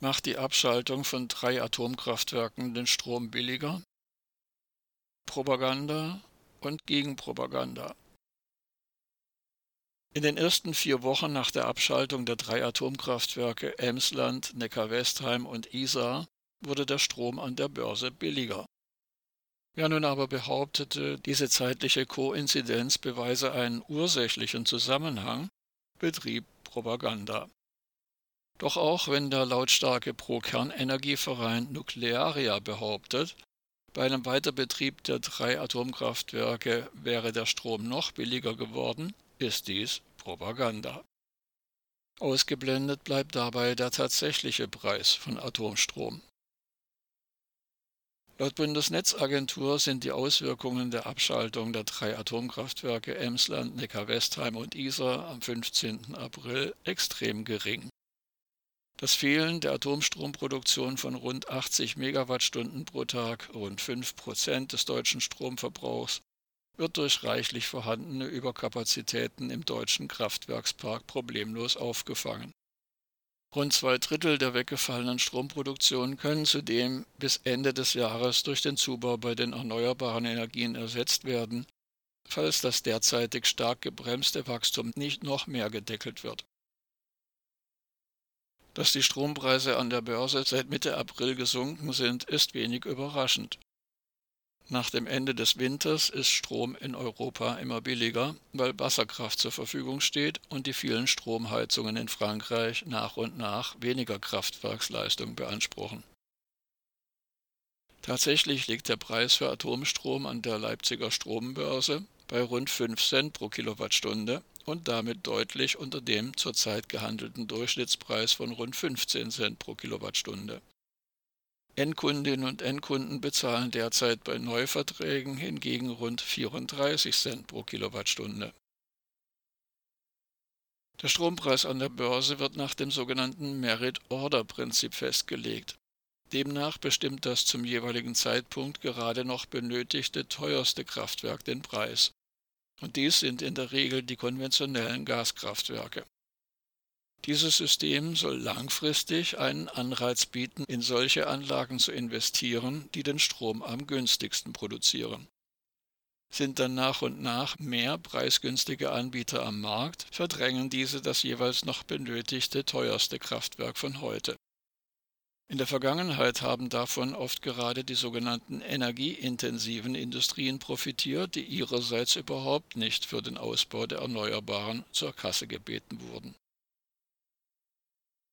Macht die Abschaltung von drei Atomkraftwerken den Strom billiger? Propaganda und Gegenpropaganda. In den ersten vier Wochen nach der Abschaltung der drei Atomkraftwerke Emsland, Neckar-Westheim und Isar wurde der Strom an der Börse billiger. Wer nun aber behauptete, diese zeitliche Koinzidenz beweise einen ursächlichen Zusammenhang, betrieb Propaganda. Doch auch wenn der lautstarke Pro-Kernenergieverein Nuklearia behauptet, bei einem Weiterbetrieb der drei Atomkraftwerke wäre der Strom noch billiger geworden, ist dies Propaganda. Ausgeblendet bleibt dabei der tatsächliche Preis von Atomstrom. Laut Bundesnetzagentur sind die Auswirkungen der Abschaltung der drei Atomkraftwerke Emsland, Neckar-Westheim und Isar am 15. April extrem gering. Das Fehlen der Atomstromproduktion von rund 80 Megawattstunden pro Tag, rund 5 Prozent des deutschen Stromverbrauchs, wird durch reichlich vorhandene Überkapazitäten im deutschen Kraftwerkspark problemlos aufgefangen. Rund zwei Drittel der weggefallenen Stromproduktion können zudem bis Ende des Jahres durch den Zubau bei den erneuerbaren Energien ersetzt werden, falls das derzeitig stark gebremste Wachstum nicht noch mehr gedeckelt wird. Dass die Strompreise an der Börse seit Mitte April gesunken sind, ist wenig überraschend. Nach dem Ende des Winters ist Strom in Europa immer billiger, weil Wasserkraft zur Verfügung steht und die vielen Stromheizungen in Frankreich nach und nach weniger Kraftwerksleistung beanspruchen. Tatsächlich liegt der Preis für Atomstrom an der Leipziger Strombörse bei rund 5 Cent pro Kilowattstunde und damit deutlich unter dem zurzeit gehandelten Durchschnittspreis von rund 15 Cent pro Kilowattstunde. Endkundinnen und Endkunden bezahlen derzeit bei Neuverträgen hingegen rund 34 Cent pro Kilowattstunde. Der Strompreis an der Börse wird nach dem sogenannten Merit-Order-Prinzip festgelegt. Demnach bestimmt das zum jeweiligen Zeitpunkt gerade noch benötigte teuerste Kraftwerk den Preis. Und dies sind in der Regel die konventionellen Gaskraftwerke. Dieses System soll langfristig einen Anreiz bieten, in solche Anlagen zu investieren, die den Strom am günstigsten produzieren. Sind dann nach und nach mehr preisgünstige Anbieter am Markt, verdrängen diese das jeweils noch benötigte teuerste Kraftwerk von heute. In der Vergangenheit haben davon oft gerade die sogenannten energieintensiven Industrien profitiert, die ihrerseits überhaupt nicht für den Ausbau der Erneuerbaren zur Kasse gebeten wurden.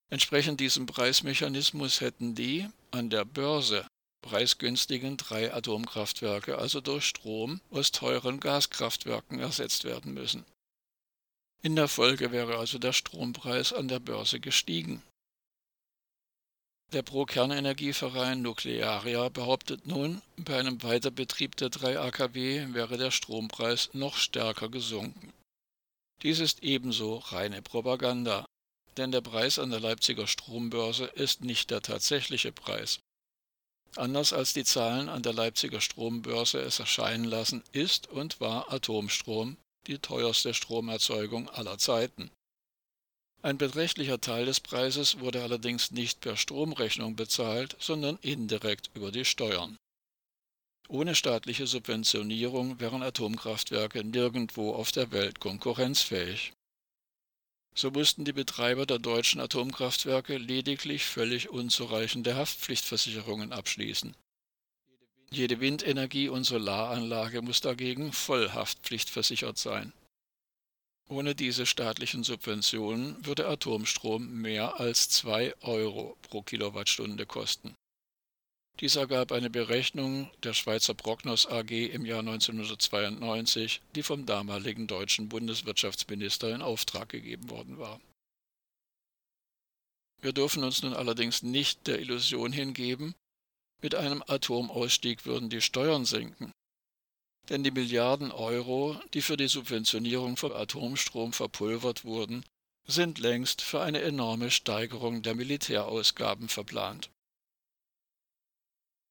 Entsprechend diesem Preismechanismus hätten die an der Börse preisgünstigen drei Atomkraftwerke also durch Strom aus teuren Gaskraftwerken ersetzt werden müssen. In der Folge wäre also der Strompreis an der Börse gestiegen. Der Pro-Kernenergieverein Nuklearia behauptet nun, bei einem Weiterbetrieb der drei AKW wäre der Strompreis noch stärker gesunken. Dies ist ebenso reine Propaganda denn der Preis an der Leipziger Strombörse ist nicht der tatsächliche Preis. Anders als die Zahlen an der Leipziger Strombörse es erscheinen lassen, ist und war Atomstrom die teuerste Stromerzeugung aller Zeiten. Ein beträchtlicher Teil des Preises wurde allerdings nicht per Stromrechnung bezahlt, sondern indirekt über die Steuern. Ohne staatliche Subventionierung wären Atomkraftwerke nirgendwo auf der Welt konkurrenzfähig. So mussten die Betreiber der deutschen Atomkraftwerke lediglich völlig unzureichende Haftpflichtversicherungen abschließen. Jede Windenergie- und Solaranlage muss dagegen voll haftpflichtversichert sein. Ohne diese staatlichen Subventionen würde Atomstrom mehr als 2 Euro pro Kilowattstunde kosten dies ergab eine Berechnung der Schweizer Prognos AG im Jahr 1992, die vom damaligen deutschen Bundeswirtschaftsminister in Auftrag gegeben worden war. Wir dürfen uns nun allerdings nicht der Illusion hingeben, mit einem Atomausstieg würden die Steuern sinken. Denn die Milliarden Euro, die für die Subventionierung von Atomstrom verpulvert wurden, sind längst für eine enorme Steigerung der Militärausgaben verplant